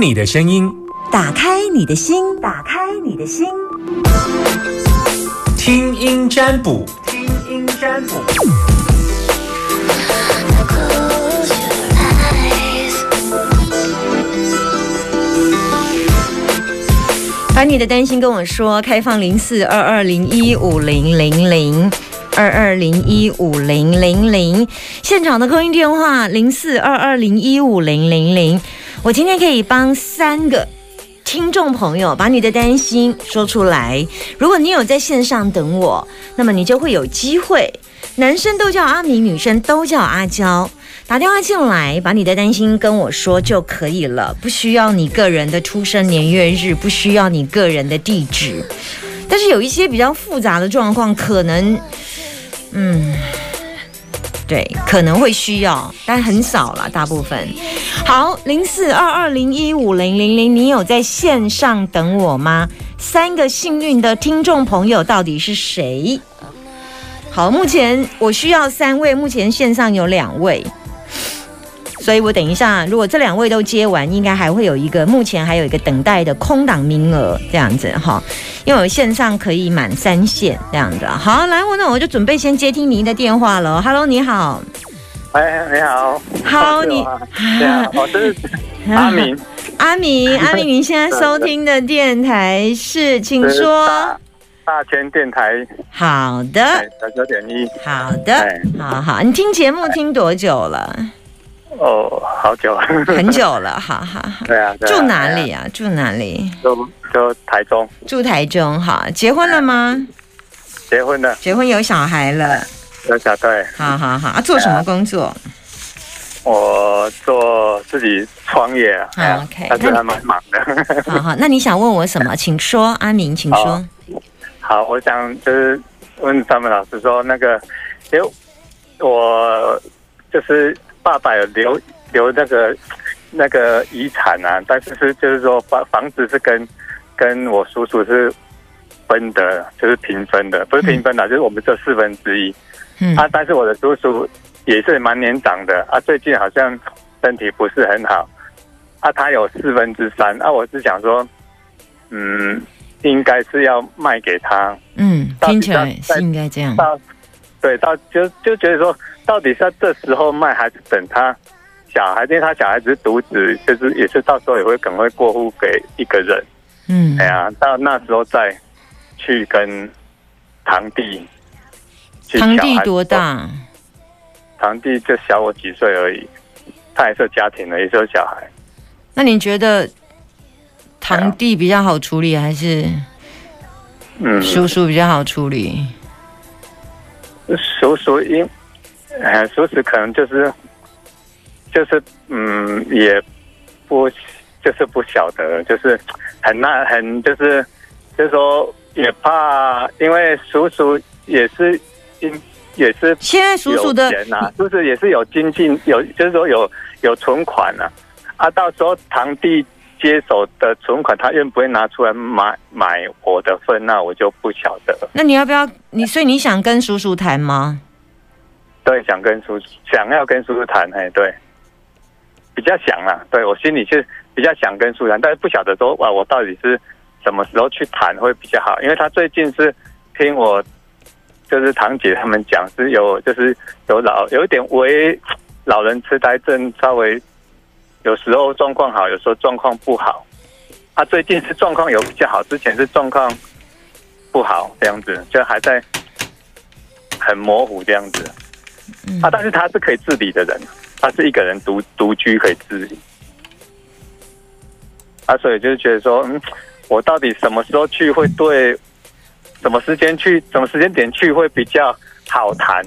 你的声音，打开你的心，打开你的心，听音占卜，听音占卜。把你的担心跟我说，开放零四二二零一五零零零。二二零一五零零零，现场的空音电话零四二二零一五零零零。我今天可以帮三个听众朋友把你的担心说出来。如果你有在线上等我，那么你就会有机会。男生都叫阿明，女生都叫阿娇。打电话进来，把你的担心跟我说就可以了，不需要你个人的出生年月日，不需要你个人的地址。但是有一些比较复杂的状况，可能，嗯，对，可能会需要，但很少了，大部分。好，零四二二零一五零零零，你有在线上等我吗？三个幸运的听众朋友到底是谁？好，目前我需要三位，目前线上有两位。所以我等一下，如果这两位都接完，应该还会有一个，目前还有一个等待的空档名额，这样子哈。因为我线上可以满三线这样子。好，来，我那我就准备先接听您的电话了。Hello，你好。哎，你好。好，你。对啊，我是阿明。阿明，阿明，您现在收听的电台是，请说。大千电台。好的。九九点一。好的。好好，你听节目听多久了？哦，好久，很久了，好好好。对啊，住哪里啊？住哪里？就就台中。住台中，哈，结婚了吗？结婚了。结婚有小孩了。有小对。好好好，啊，做什么工作？我做自己创业啊。OK，但是还蛮忙的。好好，那你想问我什么？请说，阿明，请说。好，我想就是问他们老师说，那个，因为我就是。爸爸有留留那个那个遗产啊，但是是就是说房房子是跟跟我叔叔是分的，就是平分的，不是平分的，就是我们这四分之一。嗯，啊，但是我的叔叔也是蛮年长的啊，最近好像身体不是很好啊，他有四分之三啊，我是想说，嗯，应该是要卖给他。嗯，听起来是应该这样。到对，到就就觉得说。到底是这时候卖，还是等他小孩？因为他小孩子是独子，就是也是到时候也会可能会过户给一个人。嗯，哎呀，到那时候再去跟堂弟。堂弟多大？堂弟就小我几岁而已，他也是家庭的，也是有小孩。那你觉得堂弟比较好处理，还是嗯叔叔比较好处理？叔叔因。哎，叔叔可能就是，就是嗯，也不就是不晓得，就是很那很就是，就是说也怕，因为叔叔也是因也是现在叔叔的钱呐，就是也是有经济有，就是说有有存款呐，啊，到时候堂弟接手的存款，他愿不会拿出来买买我的份，那我就不晓得。那你要不要你？所以你想跟叔叔谈吗？对，想跟叔想要跟叔叔谈，哎，对，比较想啊，对我心里是比较想跟叔谈，但是不晓得说哇，我到底是什么时候去谈会比较好？因为他最近是听我就是堂姐他们讲是有就是有老有一点为老人痴呆症，稍微有时候状况好，有时候状况不好。他最近是状况有比较好，之前是状况不好这样子，就还在很模糊这样子。啊！但是他是可以自理的人，他是一个人独独居可以自理。啊，所以就是觉得说，嗯，我到底什么时候去会对，什么时间去，什么时间点去会比较好谈？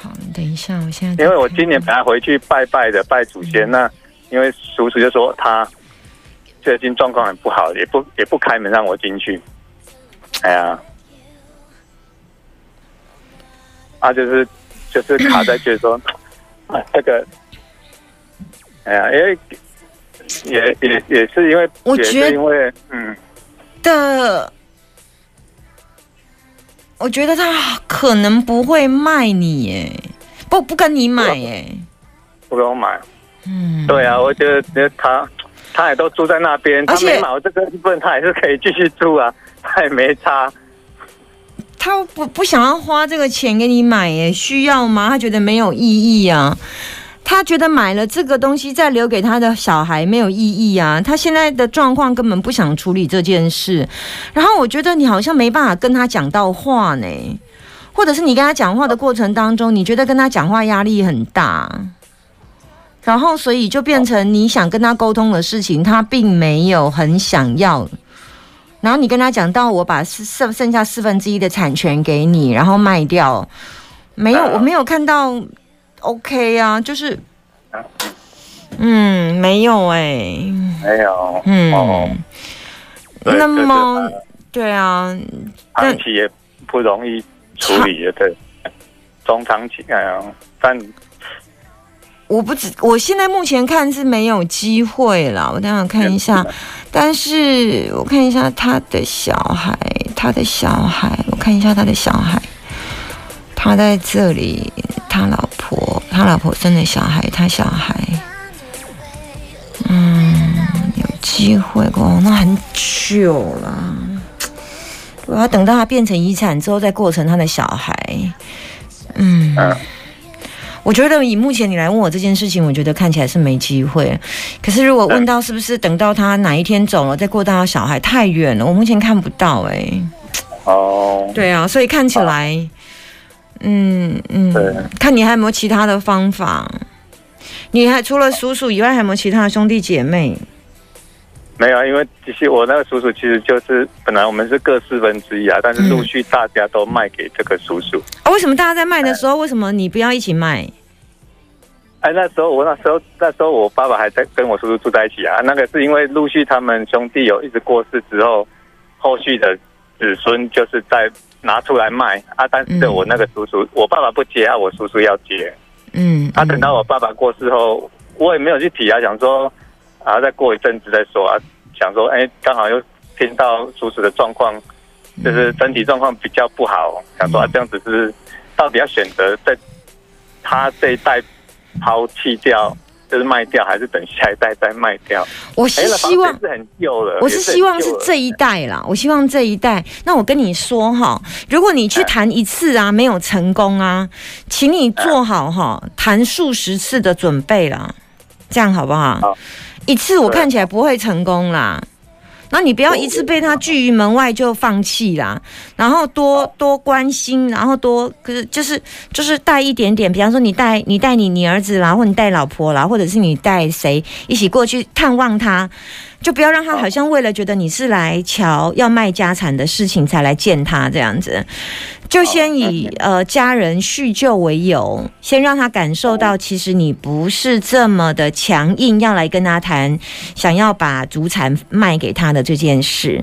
好，等一下，我现在因为我今年本来回去拜拜的，拜祖先。那因为叔叔就说他最近状况很不好，也不也不开门让我进去。哎呀。他就是就是卡在，就是说啊，这个，哎呀，因为也也也是因为，我觉得因为嗯的，我觉得他可能不会卖你，耶，不不跟你买，耶，不跟我买，嗯，对啊，我觉得他他也都住在那边，他而且没买这个部分，他还是可以继续住啊，他也没差。他不不想要花这个钱给你买耶，需要吗？他觉得没有意义啊。他觉得买了这个东西再留给他的小孩没有意义啊。他现在的状况根本不想处理这件事。然后我觉得你好像没办法跟他讲到话呢，或者是你跟他讲话的过程当中，你觉得跟他讲话压力很大，然后所以就变成你想跟他沟通的事情，他并没有很想要。然后你跟他讲到我把四剩剩下四分之一的产权给你，然后卖掉，没有，啊我没有看到 OK 啊，就是，嗯，没有哎、没有，嗯，哦，那么对啊，长期也不容易处理的，对，中长期，哎呀，但我不知，我现在目前看是没有机会了。我等一下看一下，但是我看一下他的小孩，他的小孩，我看一下他的小孩，他在这里，他老婆，他老婆生的小孩，他小孩，嗯，有机会哦，那很久了。我要等到他变成遗产之后，再过成他的小孩。嗯，嗯我觉得以目前你来问我这件事情，我觉得看起来是没机会。可是如果问到是不是等到他哪一天走了，再过到他小孩，太远了，我目前看不到哎、哦，对啊，所以看起来，嗯嗯对，看你还有没有其他的方法。你还除了叔叔以外，还有没有其他的兄弟姐妹？没有，因为其实我那个叔叔其实就是本来我们是各四分之一啊，但是陆续大家都卖给这个叔叔。啊，为什么大家在卖的时候，为什么你不要一起卖？哎，那时候我那时候那时候我爸爸还在跟我叔叔住在一起啊，那个是因为陆续他们兄弟有一直过世之后，后续的子孙就是在拿出来卖啊，但是我那个叔叔，我爸爸不接啊，我叔叔要接。嗯，啊，等到我爸爸过世后，我也没有去提啊，想说啊，再过一阵子再说啊，想说哎，刚好又听到叔叔的状况，就是身体状况比较不好，想说啊，这样子是到底要选择在他这一代抛弃掉，就是卖掉，还是等下一代再卖掉？我是希望是很旧了，我是希望是这一代啦，我希望这一代。那我跟你说哈，如果你去谈一次啊没有成功啊，请你做好哈谈数十次的准备啦，这样好不好好？一次我看起来不会成功啦。那你不要一次被他拒于门外就放弃啦，然后多多关心，然后多可是就是就是带一点点，比方说你带你带你你儿子啦，或你带老婆啦，或者是你带谁一起过去探望他，就不要让他好像为了觉得你是来瞧要卖家产的事情才来见他这样子，就先以呃家人叙旧为由，先让他感受到其实你不是这么的强硬，要来跟他谈想要把祖产卖给他的这件事。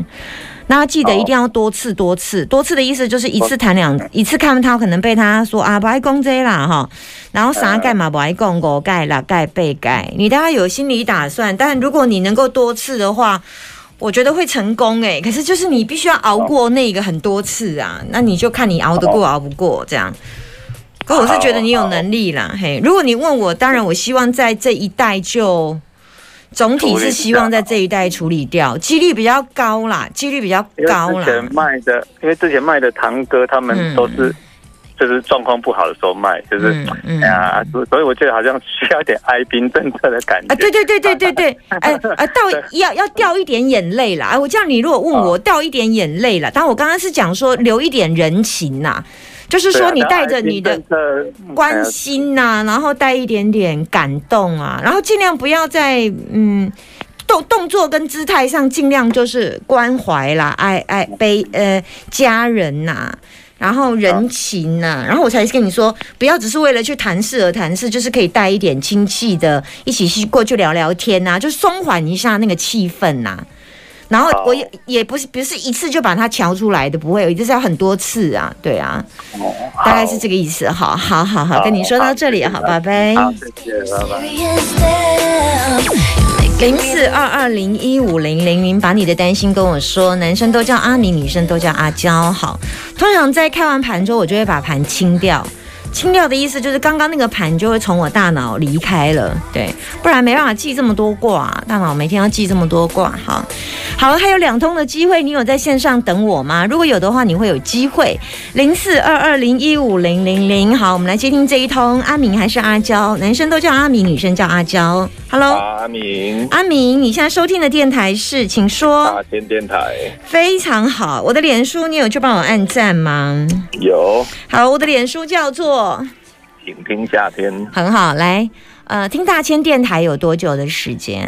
那记得一定要多次多次，多次的意思就是一次谈两，一次看他可能被他说啊不爱讲这啦哈，然后啥盖嘛不爱讲我盖啦盖被盖，你大概有心理打算，但如果你能够多次的话。我觉得会成功哎、可是就是你必须要熬过那个很多次啊，那你就看你熬得过熬不过这样。可我是觉得你有能力啦，嘿。如果你问我，当然我希望在这一代就总体是希望在这一代处理掉，几率比较高啦，几率比较因为高啦。之前卖的，因为之前卖的堂哥他们都是、就是状况不好的时候卖，就是、嗯嗯。哎呀，所所以我觉得好像需要一点哀兵政策的感觉。啊，对对对对对对，哎哎，到要要掉一点眼泪啦！哎，我叫你如果问我掉一点眼泪啦，但我刚刚是讲说留一点人情呐、就是说你带着你的关心呐、然后带一点点感动啊，然后尽量不要在嗯动动作跟姿态上尽量就是关怀啦、爱爱悲呃家人呐、然后人情呐、然后我才跟你说，不要只是为了去谈事而谈事，就是可以带一点亲戚的，一起去过去聊聊天呐、就松缓一下那个气氛呐、然后我也也不是不是一次就把它瞧出来的，不会，就是要很多次啊，对啊。哦大概是这个意思。好，好，好，好，好跟你说到这里，好，拜拜。好，谢谢，拜拜。零四二二零一五零零零，把你的担心跟我说。男生都叫阿明，女生都叫阿娇。好，通常在开完盘之后，我就会把盘清掉。清掉的意思就是刚刚那个盘就会从我大脑离开了，对，不然没办法记这么多卦，大脑每天要记这么多卦，好，好，还有两通的机会，你有在线上等我吗？如果有的话，你会有机会，零四二二零一五零零零，好，我们来接听这一通，阿明还是阿娇？男生都叫阿明，女生叫阿娇，Hello，阿明，阿明，你现在收听的电台是，请说，大千电台非常好，我的脸书你有去帮我按赞吗？有，好，我的脸书叫做。请听夏天，很好，来，呃，听大千电台有多久的时间？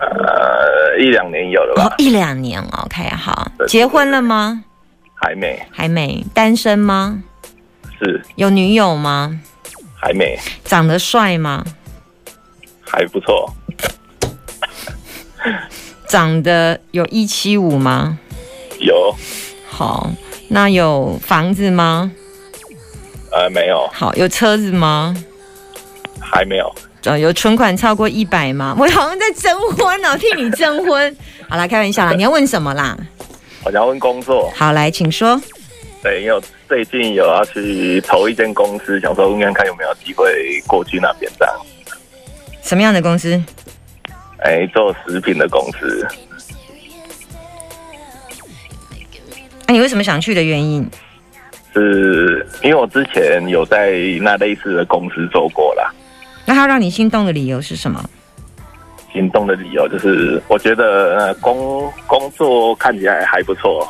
呃，一两年有了吧？哦，一两年，OK，好。结婚了吗？还没，还没。单身吗？是有女友吗？还没，长得帅吗？还不错，长得有一七五吗？有，好，那有房子吗？呃，没有，好，有车子吗？还没有，呃，有存款超过一百吗？我好像在征婚哦，替你征婚。好啦，开玩笑啦，你要问什么啦？我想问工作，好，来，请说。对，因为我最近有要去投一间公司，想说问看看有没有机会过去那边这样，什么样的公司？哎，做食品的公司，那、你为什么想去的原因？是因为我之前有在那类似的公司做过啦。那他让你心动的理由是什么？心动的理由就是，我觉得呃工工作看起来还不错，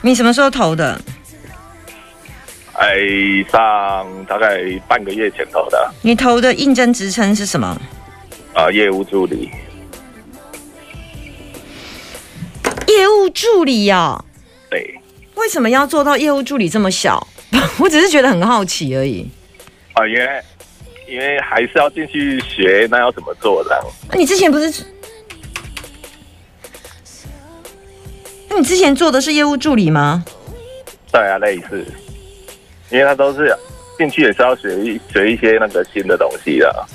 你什么时候投的？哎，上大概半个月前投的，你投的应征职称是什么？啊，业务助理，助理哦。对，为什么要做到业务助理这么小？我只是觉得很好奇而已。啊，因为因为还是要进去学，那要怎么做这样？那你之前不是？那你之前做的是业务助理吗？对啊，类似，因为他都是进去也是要学一学一些那个新的东西的，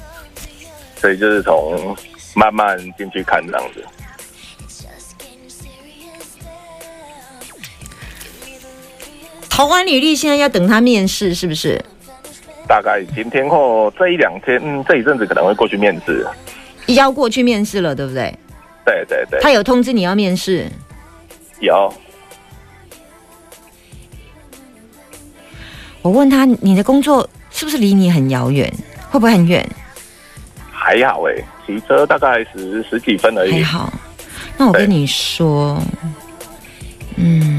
所以就是从慢慢进去看这样子。投完履历，现在要等他面试，是不是？大概今天或这一两天，嗯，这一阵子可能会过去面试。要过去面试了，对不对？对对对，他有通知你要面试，有我问他你的工作是不是离你很遥远？会不会很远？还好哎，骑车大概十十几分而已。还好。那我跟你说，嗯，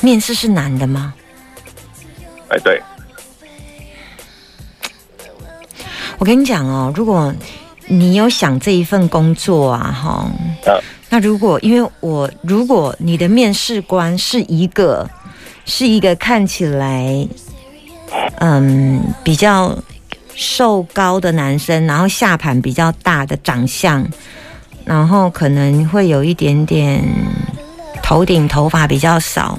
面试是男的吗？哎，对，我跟你讲哦，如果你有想这一份工作啊，哈，呃，那如果因为我如果你的面试官是一个是一个看起来嗯比较瘦高的男生，然后下盘比较大的长相，然后可能会有一点点头顶头发比较少。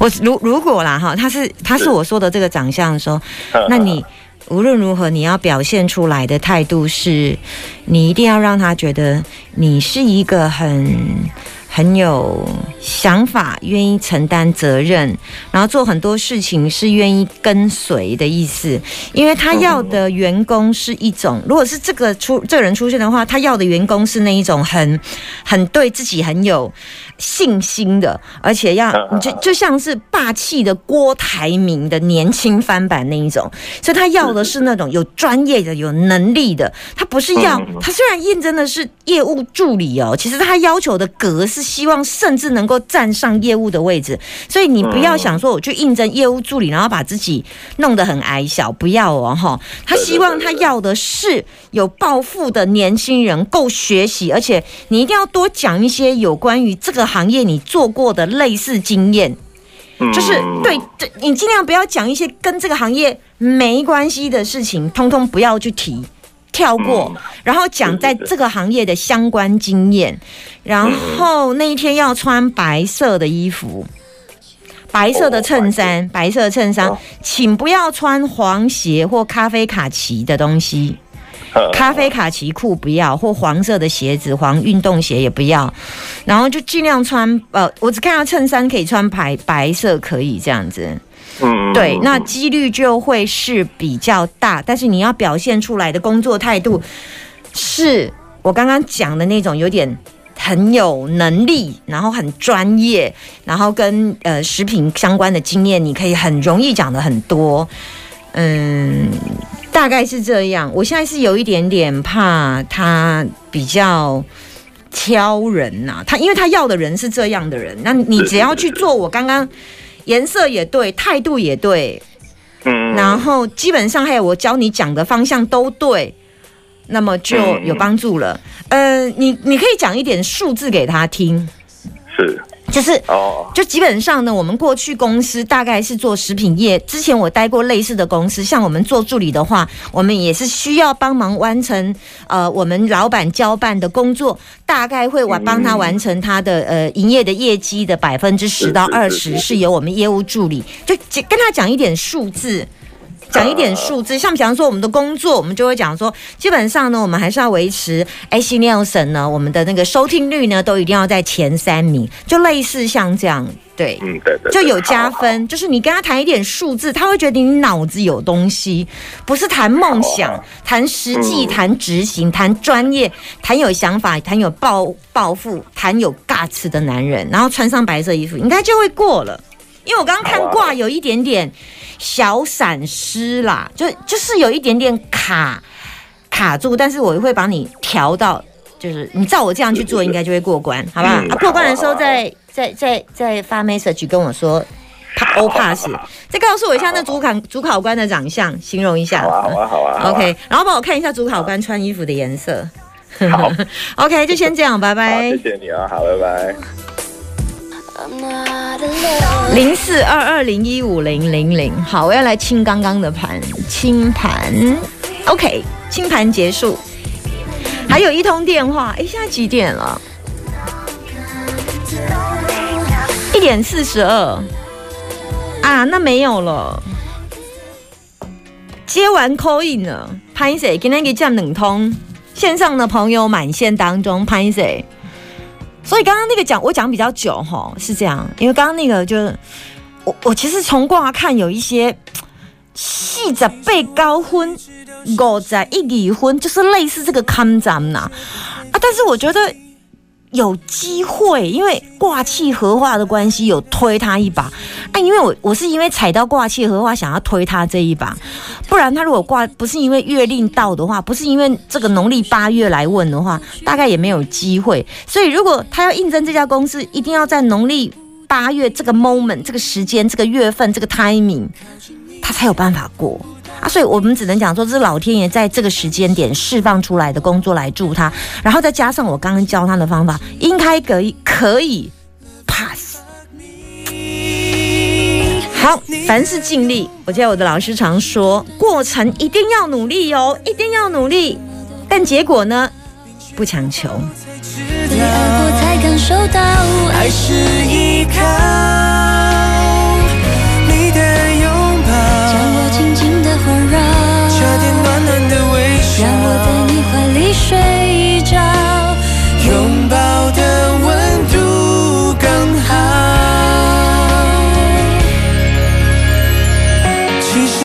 我如如果啦哈，他是他是是。我说的这个长相的时候，呃那你无论如何，你要表现出来的态度是，你一定要让他觉得你是一个很很有想法、愿意承担责任，然后做很多事情是愿意跟随的意思。因为他要的员工是一种，如果是这个出这个人出现的话，他要的员工是那一种很很对自己很有信心的，而且要嗯就就像是霸气的郭台铭的年轻翻版那一种，所以他要的是那种有专业的、有能力的。他不是要嗯他虽然应征的是业务助理哦，其实他要求的格是希望甚至能够站上业务的位置。所以你不要想说我去应征业务助理，然后把自己弄得很矮小，不要哦哈。他希望他要的是有抱负的年轻人，够学习，而且你一定要多讲一些有关于这个行业你做过的类似经验。嗯就是对，这你尽量不要讲一些跟这个行业没关系的事情，通通不要去提，跳过，嗯然后讲在这个行业的相关经验，然后那一天要穿白色的衣服。白色的衬衫，白色衬衫哦，请不要穿黄鞋或咖啡卡其的东西，嗯咖啡卡其裤不要，或黄色的鞋子，黄运动鞋也不要，然后就尽量穿呃，我只看到衬衫可以穿白白色可以这样子。嗯，对，嗯那几率就会是。比较大，但是你要表现出来的工作态度，是我刚刚讲的那种有点很有能力，然后很专业，然后跟呃食品相关的经验，你可以很容易讲的很多，嗯，大概是这样。我现在是有一点点怕他比较。挑人呐、他因为他要的人是这样的人，那你只要去做我刚刚颜色也对，态度也对，嗯，然后基本上还有我教你讲的方向都对，那么就嗯有帮助了。呃，你你可以讲一点数字给他听，是就是哦，就基本上呢，我们过去公司大概是做食品业，之前我待过类似的公司，像我们做助理的话，我们也是需要帮忙完成呃我们老板交办的工作，大概会完帮他完成他的呃营业的业绩的百分之十到二十，是由我们业务助理就跟他讲一点数字。讲一点数字，像比方说我们的工作，我们就会讲说，基本上呢，我们还是要维持 AC Nielsen 呢，我们的那个收听率呢，都一定要在前三名，就类似像这样，对。嗯，对对，就有加。分，就是你跟他谈一点数字，他会觉得你脑子有东西，不是谈梦想啊，谈实际，嗯谈执行，谈专业，谈有想法，谈有抱抱负，谈有 guts 的男人，然后穿上白色衣服，应该就会过了。因为我刚刚看卦有一点点小闪失啦，就就是有一点点卡卡住，但是我会把你调到，就是你照我这样去做，应该就会过关，好不好？嗯啊，过关的时候再再再再发 message 跟我说。欧 pass，再告诉我一下那主考主考官的长相，形容一下。好啊，好啊，好啊。好啊 OK，然后帮我看一下主考官穿衣服的颜色。好，OK，就先这样，拜，拜谢。谢你啊，好，拜拜。零四二二零一五零零零，好，我要来清刚刚的盘，清盘，OK，清盘结束，还有一通电话，哎，现在几点了？一点四十二，啊，那没有了，接完 call in 了，拍谁？今天给降冷通，线上的朋友满线当中拍谁？所以刚刚那个讲我讲比较久哈，是这样，因为刚刚那个就是我我其实从卦看有一些细在背高婚，狗仔一离婚，就是类似这个康展呐。啊，但是我觉得有机会，因为卦气合化的关系，有推他一把。啊，因为我我是因为踩到卦气合化，想要推他这一把，不然他如果挂不是因为月令到的话，不是因为这个农历八月来问的话，大概也没有机会。所以如果他要应征这家公司，一定要在农历八月这个 moment、这个时间、这个月份、这个 timing，他才有办法过。啊，所以我们只能讲说，这是老天爷在这个时间点释放出来的工作来助他，然后再加上我刚刚教他的方法，应该可以可以 pass。好，凡事尽力。我记得我的老师常说，过程一定要努力哦，一定要努力。但结果呢，不强求。被爱过才感受到，爱是依靠。